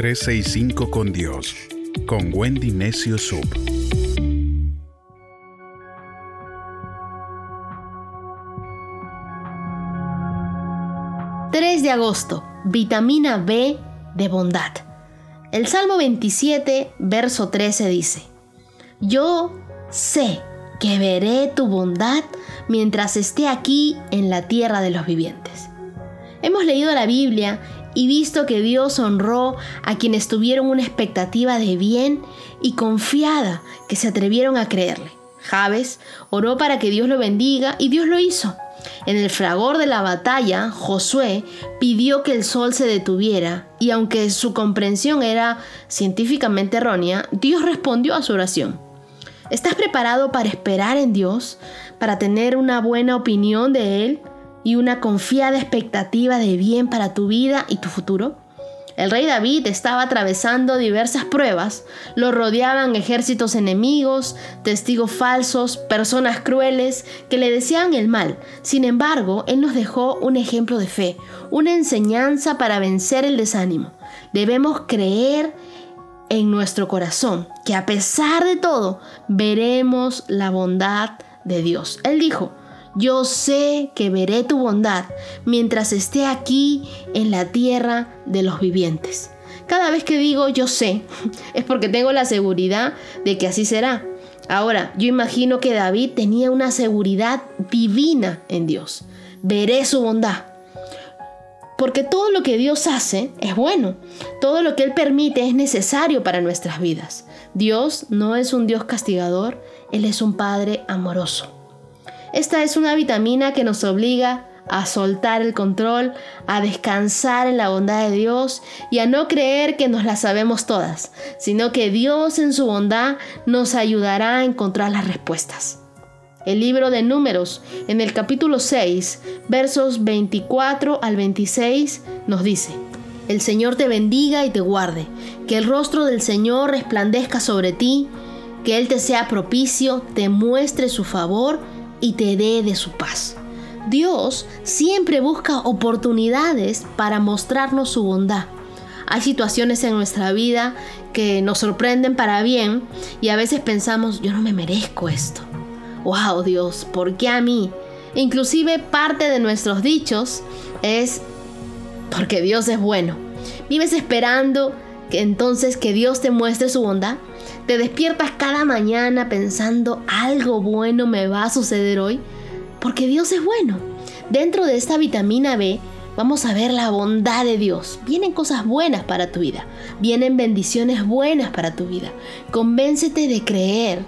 365 con Dios, con Wendy Necio Sub. ...3 de agosto... ...vitamina B de bondad... El Salmo 27, verso 13 dice, Yo sé que veré tu bondad mientras esté aquí en la tierra de los vivientes. Hemos leído la Biblia y visto que Dios honró a quienes tuvieron una expectativa de bien y confiada que se atrevieron a creerle. Javes oró para que Dios lo bendiga y Dios lo hizo. En el fragor de la batalla, Josué pidió que el sol se detuviera y aunque su comprensión era científicamente errónea, Dios respondió a su oración. ¿Estás preparado para esperar en Dios, para tener una buena opinión de Él y una confiada expectativa de bien para tu vida y tu futuro? El rey David estaba atravesando diversas pruebas, lo rodeaban ejércitos enemigos, testigos falsos, personas crueles que le deseaban el mal. Sin embargo, él nos dejó un ejemplo de fe, una enseñanza para vencer el desánimo. Debemos creer en nuestro corazón que a pesar de todo veremos la bondad de Dios. Él dijo, yo sé que veré tu bondad mientras esté aquí en la tierra de los vivientes. Cada vez que digo yo sé, es porque tengo la seguridad de que así será. Ahora, yo imagino que David tenía una seguridad divina en Dios. Veré su bondad. Porque todo lo que Dios hace es bueno. Todo lo que Él permite es necesario para nuestras vidas. Dios no es un Dios castigador, Él es un Padre amoroso. Esta es una vitamina que nos obliga a soltar el control, a descansar en la bondad de Dios y a no creer que nos la sabemos todas, sino que Dios en su bondad nos ayudará a encontrar las respuestas. El libro de números, en el capítulo 6, versos 24 al 26, nos dice, El Señor te bendiga y te guarde, que el rostro del Señor resplandezca sobre ti, que Él te sea propicio, te muestre su favor y te dé de su paz. Dios siempre busca oportunidades para mostrarnos su bondad. Hay situaciones en nuestra vida que nos sorprenden para bien y a veces pensamos, yo no me merezco esto. Wow, Dios, ¿por qué a mí? Inclusive parte de nuestros dichos es porque Dios es bueno. Vives esperando que entonces que Dios te muestre su bondad. Te despiertas cada mañana pensando algo bueno me va a suceder hoy, porque Dios es bueno. Dentro de esta vitamina B vamos a ver la bondad de Dios. Vienen cosas buenas para tu vida, vienen bendiciones buenas para tu vida. Convéncete de creer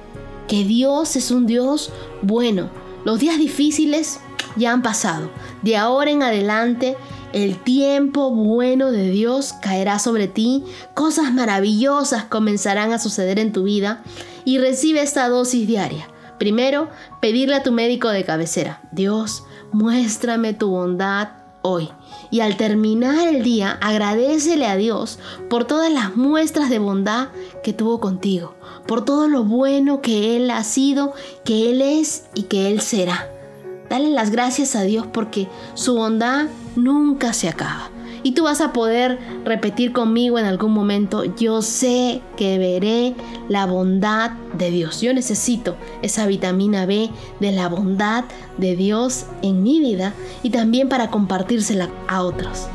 que Dios es un Dios bueno. Los días difíciles ya han pasado. De ahora en adelante el tiempo bueno de Dios caerá sobre ti, cosas maravillosas comenzarán a suceder en tu vida y recibe esta dosis diaria. Primero, pedirle a tu médico de cabecera, Dios, muéstrame tu bondad hoy. Y al terminar el día, agradecele a Dios por todas las muestras de bondad que tuvo contigo, por todo lo bueno que Él ha sido, que Él es y que Él será. Dale las gracias a Dios porque su bondad nunca se acaba. Y tú vas a poder repetir conmigo en algún momento, yo sé que veré la bondad de Dios. Yo necesito esa vitamina B de la bondad de Dios en mi vida y también para compartírsela a otros.